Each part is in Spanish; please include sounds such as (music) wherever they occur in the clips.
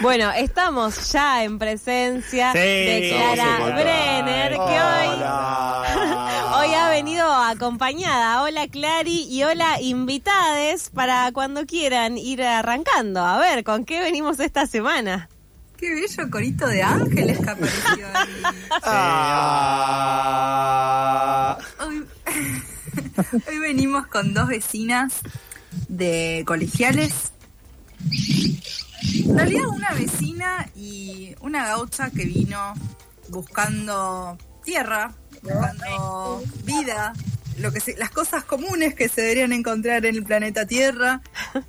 Bueno, estamos ya en presencia Sí. de Clara. Brenner, que hoy, hoy ha venido acompañada. Hola Clary y hola invitades para cuando quieran ir arrancando. A ver, ¿con qué venimos esta semana? Qué bello corito de ángeles que apareció ahí. Ah. Hoy, (laughs) hoy venimos con dos vecinas de colegiales. En realidad una vecina y una gaucha que vino buscando tierra, buscando vida, lo que las cosas comunes que se deberían encontrar en el planeta Tierra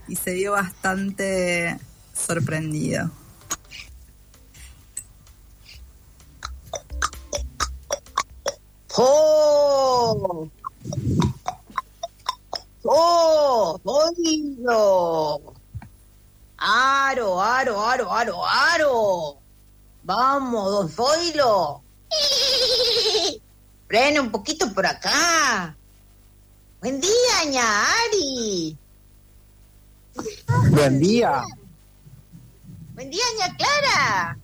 y se vio bastante sorprendido. ¡Oh! ¡Oh! ¡Oído! ¡Aro, aro, aro, aro, aro! ¡Vamos, don Zoilo! (laughs) Frene un poquito por acá. Buen día, ña Ari. Buen día. Buen día, ña Clara.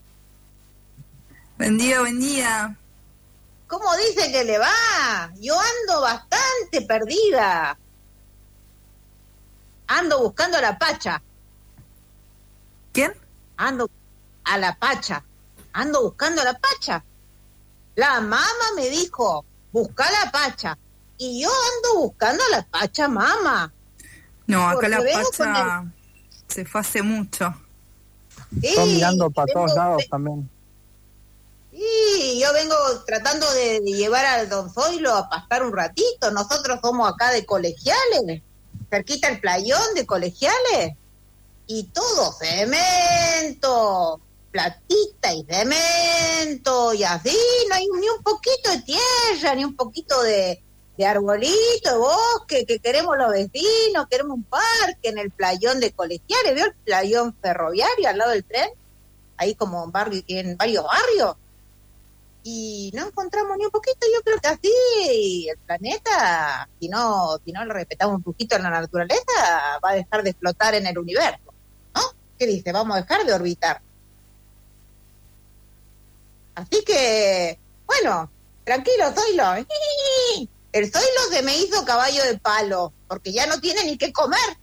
Buen día, buen día. ¿Cómo dice que le va? Yo ando bastante perdida. Ando buscando a la Pacha. ¿Quién? Ando a la Pacha. Ando buscando a la Pacha. La mamá me dijo, busca a la Pacha. Y yo ando buscando a la Pacha, mamá. No, acá Porque la pacha se fue hace mucho. Sí, mirando para vengo- todos lados también. Sí, yo vengo tratando de, de llevar al don Zoilo a pastar un ratito. Nosotros somos acá de colegiales, cerquita el playón de colegiales. Y todo cemento, platita y cemento, y así, no hay ni un poquito de tierra, ni un poquito de, de arbolito, de bosque, que queremos los vecinos, queremos un parque en el playón de colegiales. ¿Vio el playón ferroviario al lado del tren? Ahí como en, barrio, en varios barrios y no encontramos ni un poquito, yo creo que así el planeta, si no, si no le respetamos un poquito a la naturaleza, va a dejar de explotar en el universo. ¿Qué dice? Vamos a dejar de orbitar. Así que, bueno, tranquilo, Zoilo. (laughs) El Zoilo se me hizo caballo de palo, porque ya no tiene ni qué comer.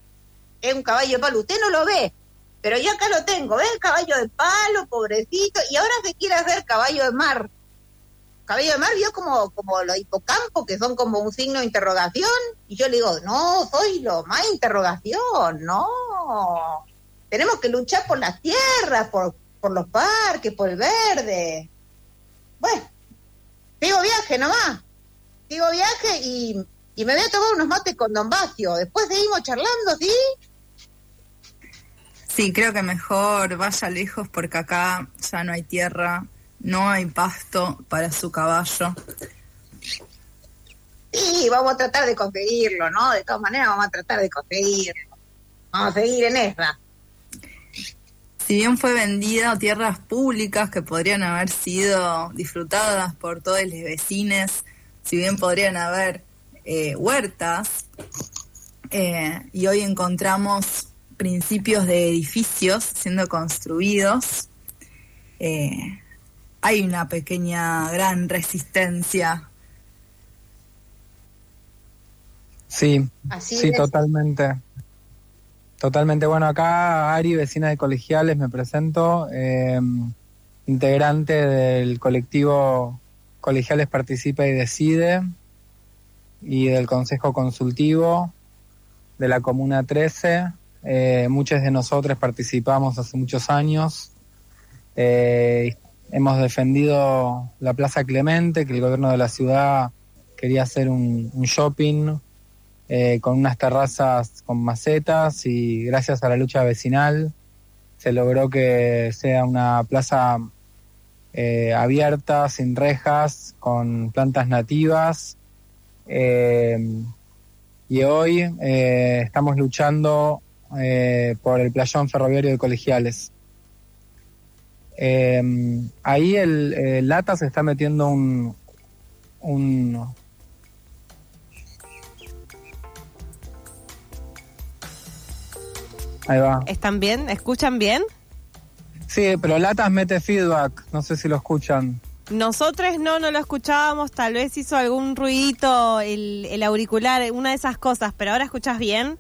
Es un caballo de palo, usted no lo ve, pero yo acá lo tengo, ¿ves? Caballo de palo, pobrecito, y ahora se quiere hacer caballo de mar. Caballo de mar vio como, como los hipocampos, que son como un signo de interrogación, y yo le digo, no, soy lo más interrogación, no. Tenemos que luchar por las tierras, por, por los parques, por el verde. Bueno, sigo viaje nomás, sigo viaje y, y me voy a tomar unos mates con Don Bacio. Después seguimos charlando, ¿sí? Sí, creo que mejor vaya lejos porque acá ya no hay tierra, no hay pasto para su caballo. Sí, vamos a tratar de conseguirlo, ¿no? De todas maneras vamos a tratar de conseguirlo. Vamos a seguir en esa. Si bien fue vendida a tierras públicas que podrían haber sido disfrutadas por todos los vecinos, si bien podrían haber eh, huertas, eh, y hoy encontramos principios de edificios siendo construidos, eh, hay una pequeña, gran resistencia. Sí, Así sí, es. totalmente. Totalmente. Bueno, acá Ari, vecina de colegiales, me presento, eh, integrante del colectivo Colegiales Participa y Decide y del Consejo Consultivo de la Comuna 13. Eh, muchos de nosotros participamos hace muchos años. Eh, hemos defendido la Plaza Clemente, que el gobierno de la ciudad quería hacer un shopping eh, con unas terrazas con macetas y gracias a la lucha vecinal se logró que sea una plaza eh, abierta, sin rejas, con plantas nativas. Eh, y hoy estamos luchando por el playón ferroviario de colegiales. Ahí el, el Lata se está metiendo un, un Ahí va. ¿Están bien? ¿Escuchan bien? Sí, pero Latas mete feedback, no sé si lo escuchan. Nosotros no, no lo escuchábamos, tal vez hizo algún ruidito el, el auricular, una de esas cosas, pero ahora escuchas bien.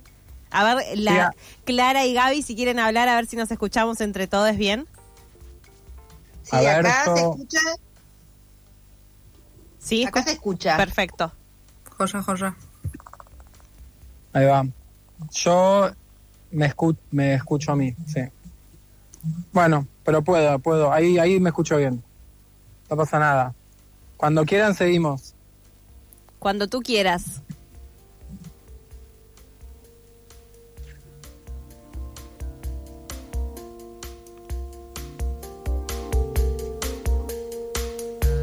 A ver, la, Clara y Gaby, si quieren hablar, a ver si nos escuchamos entre todos bien. Sí, A ver, acá se escucha. Sí, Acá se escucha. perfecto. Joya, joya. Ahí va. Yo me, escu- me escucho a mí, sí. Bueno, pero puedo, puedo. Ahí, ahí me escucho bien. No pasa nada. Cuando quieran seguimos. Cuando tú quieras.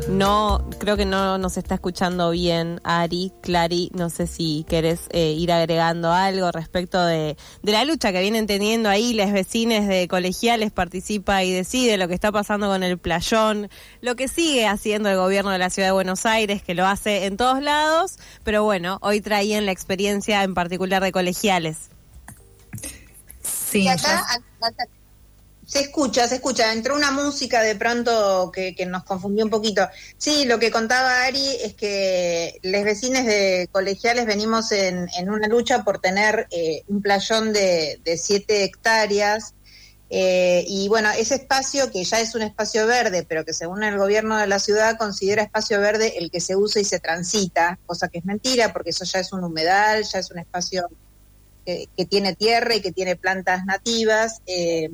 No, creo que no nos está escuchando bien Ari, Clary, no sé si querés eh, ir agregando algo respecto de, de la lucha que vienen teniendo ahí las vecines de colegiales, participa y decide lo que está pasando con el playón, lo que sigue haciendo el gobierno de la ciudad de Buenos Aires, que lo hace en todos lados, pero bueno, hoy traían la experiencia en particular de colegiales. Sí, Y ya- acá- se escucha, se escucha. Entró una música de pronto que, que nos confundió un poquito. Sí, lo que contaba Ari es que los vecinos de colegiales venimos en, en una lucha por tener eh, un playón de, de siete hectáreas. eh, y bueno, ese espacio que ya es un espacio verde, pero que según el gobierno de la ciudad considera espacio verde el que se usa y se transita, cosa que es mentira, porque eso ya es un humedal, ya es un espacio que, tiene tierra y que tiene plantas nativas. eh,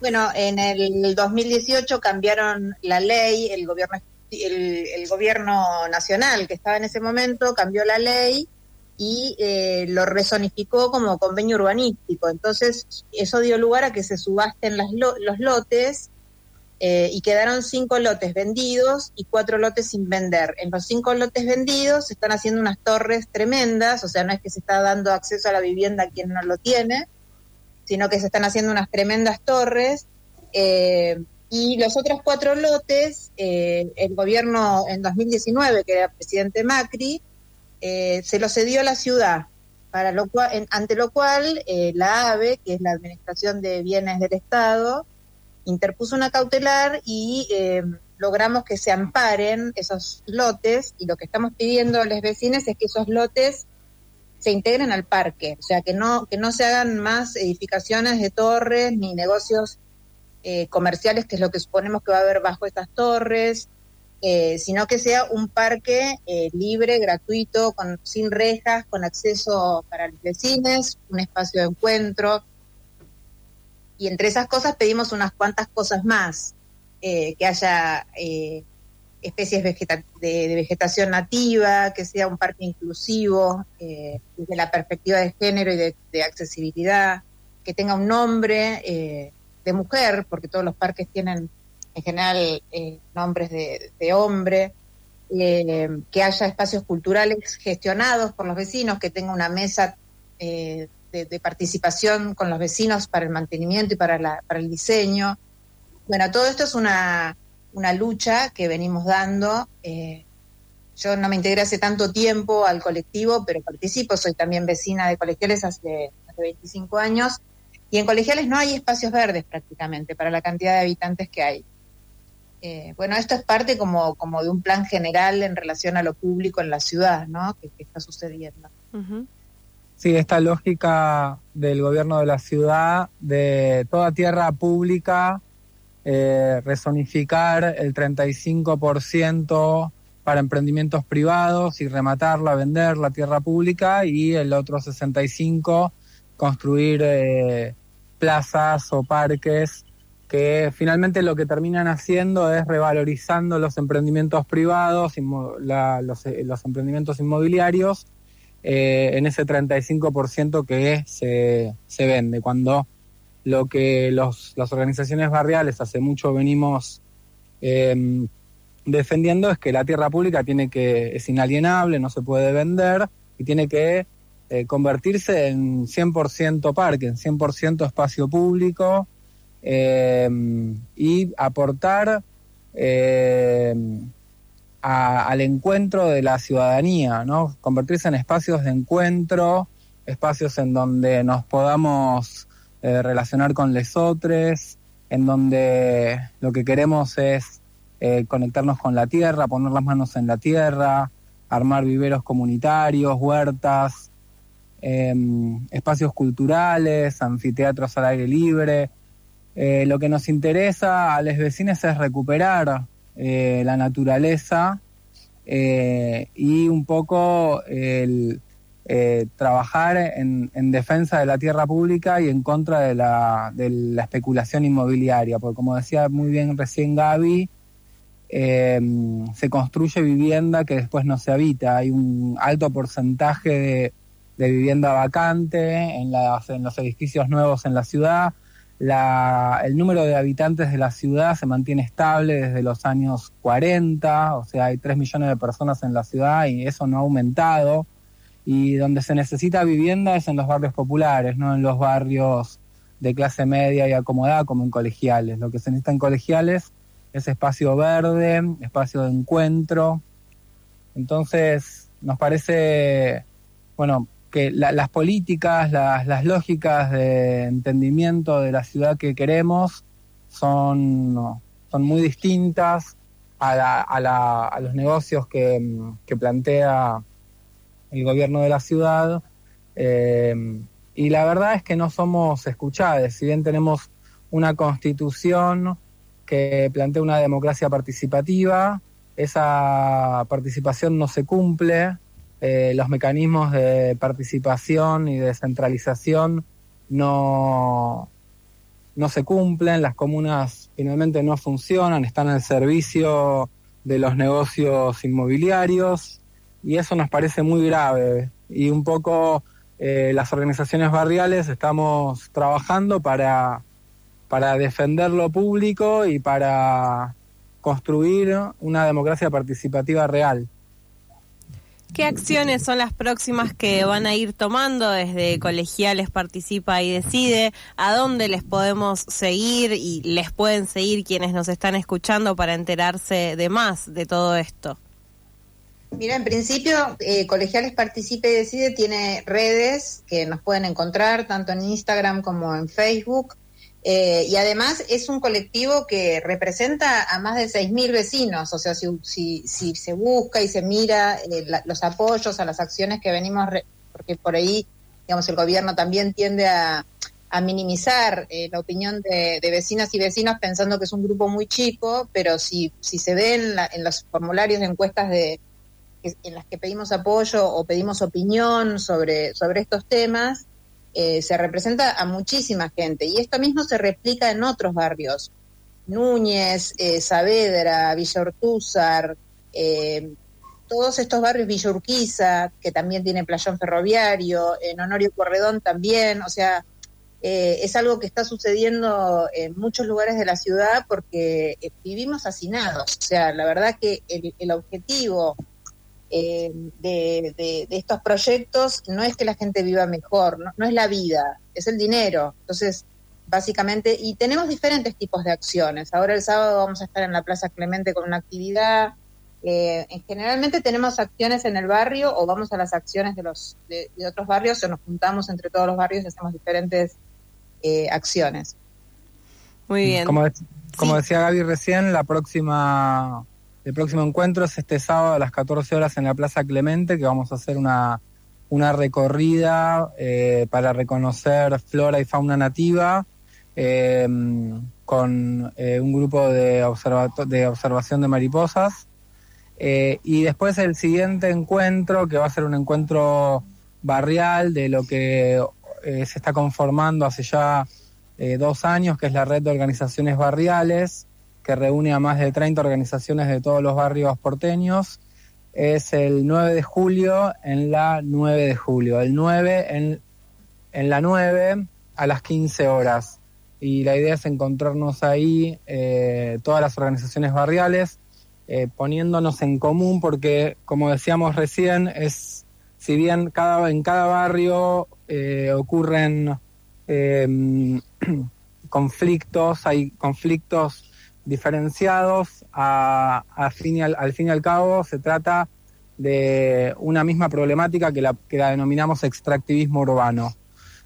bueno, en el 2018 cambiaron la ley, el gobierno, el, gobierno nacional que estaba en ese momento cambió la ley y eh, lo resonificó como convenio urbanístico. Entonces, eso dio lugar a que se subasten las lo- los lotes eh, y quedaron cinco lotes vendidos y cuatro lotes sin vender. En los cinco lotes vendidos se están haciendo unas torres tremendas, o sea, no es que se está dando acceso a la vivienda a quien no lo tiene, sino que se están haciendo unas tremendas torres. eh, y los otros cuatro lotes, eh, el gobierno en 2019, que era presidente Macri, eh, se los cedió a la ciudad, para lo cual, ante lo cual la AVE, que es la Administración de Bienes del Estado, interpuso una cautelar y logramos que se amparen esos lotes y lo que estamos pidiendo a los vecinos es que esos lotes se integren al parque, o sea, que no, que no se hagan más edificaciones de torres ni negocios eh, comerciales, que es lo que suponemos que va a haber bajo estas torres, eh, sino que sea un parque eh, libre, gratuito, con, sin rejas, con acceso para los vecinos, un espacio de encuentro. Y entre esas cosas pedimos unas cuantas cosas más, que haya especies vegeta- de, vegetación nativa, que sea un parque inclusivo eh, desde la perspectiva de género y de, accesibilidad, que tenga un nombre eh, de mujer, porque todos los parques tienen en general eh, nombres de, de hombre, eh, que haya espacios culturales gestionados por los vecinos, que tenga una mesa de, de participación con los vecinos para el mantenimiento y para, la, para el diseño. Bueno, todo esto es una, una lucha que venimos dando. eh, yo no me integré hace tanto tiempo al colectivo, pero participo, soy también vecina de colegiales hace, hace 25 años, y en colegiales no hay espacios verdes prácticamente para la cantidad de habitantes que hay. Eh, bueno, esto es parte como, como de un plan general en relación a lo público en la ciudad, ¿no? Que, que está sucediendo. Sí, esta lógica del gobierno de la ciudad de toda tierra pública, eh, resonificar el 35% para emprendimientos privados y rematarla, vender la tierra pública y el otro 65% construir eh, plazas o parques que finalmente lo que terminan haciendo es revalorizando los emprendimientos privados, la- los, eh, los emprendimientos inmobiliarios en ese 35% que se, se vende, cuando lo que los, las organizaciones barriales hace mucho venimos eh, defendiendo es que la tierra pública tiene que es inalienable, no se puede vender y tiene que eh, convertirse en 100% parque, en 100% espacio público eh, y aportar eh, a- al encuentro de la ciudadanía, ¿no? Convertirse en espacios de encuentro, espacios en donde nos podamos eh, relacionar con lesotres, en donde lo que queremos es eh, conectarnos con la tierra, poner las manos en la tierra, armar viveros comunitarios, huertas, em, espacios culturales, anfiteatros al aire libre. Eh, lo que nos interesa a los vecinos es recuperar la naturaleza y un poco el, trabajar en, defensa de la tierra pública y en contra de la, de la especulación inmobiliaria, porque como decía muy bien recién Gaby, eh, se construye vivienda que después no se habita. Hay un alto porcentaje de, vivienda vacante en, en los edificios nuevos en la ciudad. el número de habitantes de la ciudad se mantiene estable desde los años 40, o sea, hay 3 millones de personas en la ciudad y eso no ha aumentado. Y donde se necesita vivienda es en los barrios populares, no en los barrios de clase media y acomodada como en colegiales. Lo que se necesita en colegiales es espacio verde, espacio de encuentro. Entonces, nos parece, bueno, que las políticas, las, lógicas de entendimiento de la ciudad que queremos son, son muy distintas a, a, los negocios que, plantea el gobierno de la ciudad. Eh, y la verdad es que no somos escuchados, si bien tenemos una constitución que plantea una democracia participativa, esa participación no se cumple, eh, los mecanismos de participación y descentralización no, no se cumplen, las comunas finalmente no funcionan, están al servicio de los negocios inmobiliarios y eso nos parece muy grave y un poco eh, las organizaciones barriales estamos trabajando para para defender lo público y para construir una democracia participativa real. ¿Qué acciones son las próximas que van a ir tomando desde Colegiales Participa y Decide? ¿A dónde les podemos seguir y les pueden seguir quienes nos están escuchando para enterarse de más de todo esto? Mira, en principio, eh, Colegiales Participa y Decide tiene redes que nos pueden encontrar tanto en Instagram como en Facebook. Eh, y además es un colectivo que representa a más de 6.000 vecinos, o sea, si, si, se busca y se mira eh, los apoyos a las acciones que venimos, porque por ahí, digamos, el gobierno también tiende a, minimizar eh, la opinión de, vecinas y vecinos pensando que es un grupo muy chico, pero si, si se ve en, en los formularios de encuestas de, en las que pedimos apoyo o pedimos opinión sobre, sobre estos temas, eh, se representa a muchísima gente y esto mismo se replica en otros barrios. Núñez, eh, Saavedra, Villa Ortúzar, eh, todos estos barrios, Villa Urquiza, que también tiene playón ferroviario, en Honorio Corredón también, o sea, es algo que está sucediendo en muchos lugares de la ciudad porque vivimos hacinados. O sea, la verdad que el objetivo eh, de, estos proyectos no es que la gente viva mejor, no, es la vida, es el dinero. Entonces, básicamente, y tenemos diferentes tipos de acciones. Ahora el sábado vamos a estar en la Plaza Clemente con una actividad. Eh, generalmente tenemos acciones en el barrio o vamos a las acciones de los de, otros barrios o nos juntamos entre todos los barrios y hacemos diferentes eh, acciones. Muy bien. Como, como decía Gaby recién, la próxima el próximo encuentro es este sábado a las 14 horas en la Plaza Clemente, que vamos a hacer una, una recorrida eh, para reconocer flora y fauna nativa em, con eh, un grupo de, de observación de mariposas. Eh, y después el siguiente encuentro, que va a ser un encuentro barrial de lo que se está conformando hace ya dos años, que es la red de organizaciones barriales, que reúne a más de 30 organizaciones de todos los barrios porteños. Es el 9 de julio en la 9 de julio, el 9 en, en la 9 a las 15 horas. Y la idea es encontrarnos ahí eh, todas las organizaciones barriales, eh, poniéndonos en común, porque como decíamos recién, es si bien cada, en cada barrio eh, ocurren (clears throat) conflictos, hay conflictos diferenciados, a, al, fin y al cabo se trata de una misma problemática que la, que la denominamos extractivismo urbano.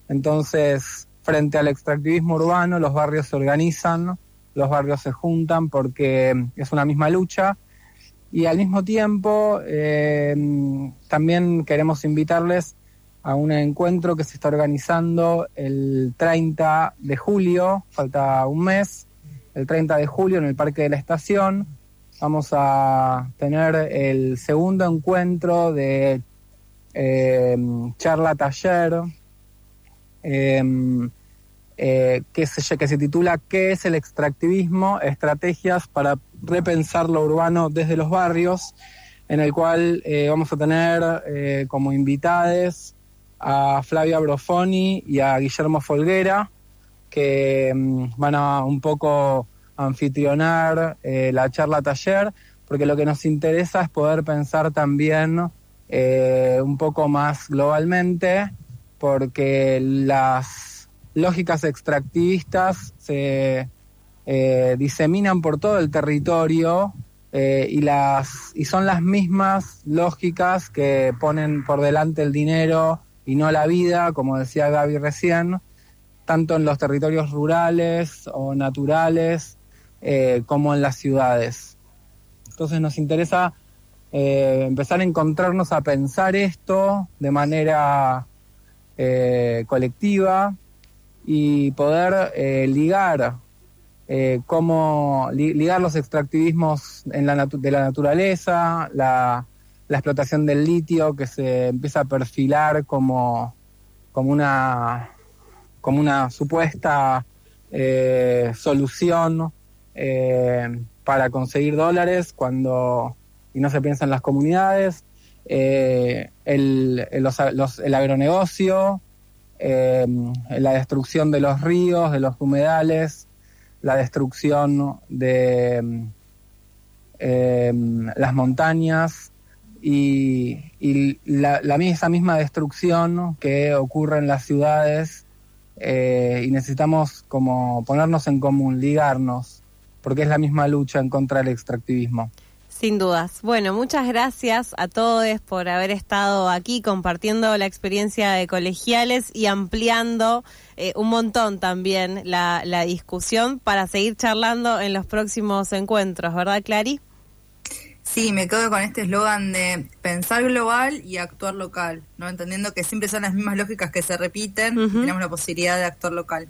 Entonces, frente al extractivismo urbano, los barrios se organizan, los barrios se juntan porque es una misma lucha y al mismo tiempo eh, también queremos invitarles a un encuentro que se está organizando el 30 de julio, falta un mes, el 30 de julio en el Parque de la Estación. Vamos a tener el segundo encuentro de eh, charla taller em, eh, que, se, que se titula ¿Qué es el extractivismo? Estrategias para repensar lo urbano desde los barrios, en el cual eh, vamos a tener como invitades a Flavia Brofoni y a Guillermo Folguera, que mm, van a un poco anfitrionar eh, la charla taller, porque lo que nos interesa es poder pensar también eh, un poco más globalmente, porque las lógicas extractivistas se eh, diseminan por todo el territorio y, las, y son las mismas lógicas que ponen por delante el dinero y no la vida, como decía Gaby recién, tanto en los territorios rurales o naturales eh, como en las ciudades. Entonces nos interesa eh, empezar a encontrarnos a pensar esto de manera eh, colectiva y poder ligar cómo ligar los extractivismos en la de la naturaleza, la, la explotación del litio que se empieza a perfilar como, como, una, como una supuesta eh, solución eh, para conseguir dólares cuando y no se piensa en las comunidades, eh, el, el, agronegocio, la destrucción de los ríos, de los humedales, la destrucción de las montañas, y, la, esa misma destrucción que ocurre en las ciudades eh, y necesitamos como ponernos en común, ligarnos, porque es la misma lucha en contra del extractivismo. Sin dudas. Bueno, muchas gracias a todos por haber estado aquí compartiendo la experiencia de colegiales y ampliando eh, un montón también la, la discusión para seguir charlando en los próximos encuentros, ¿verdad, Clary? Sí, me quedo con este eslogan de pensar global y actuar local, ¿no? Entendiendo que siempre son las mismas lógicas que se repiten, tenemos la posibilidad de actuar local.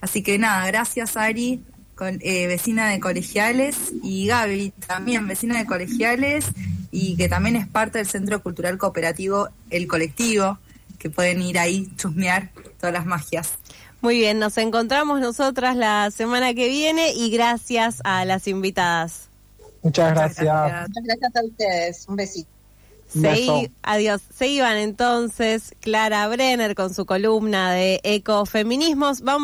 Así que nada, gracias Ari, con, eh, vecina de colegiales, y Gaby, también vecina de colegiales, y que también es parte del Centro Cultural Cooperativo El Colectivo, que pueden ir ahí, chusmear todas las magias. Muy bien, nos encontramos nosotras la semana que viene y gracias a las invitadas. Muchas gracias. Muchas gracias a ustedes. Un besito. adiós. Se iban entonces Clara Brenner con su columna de ecofeminismos. Vamos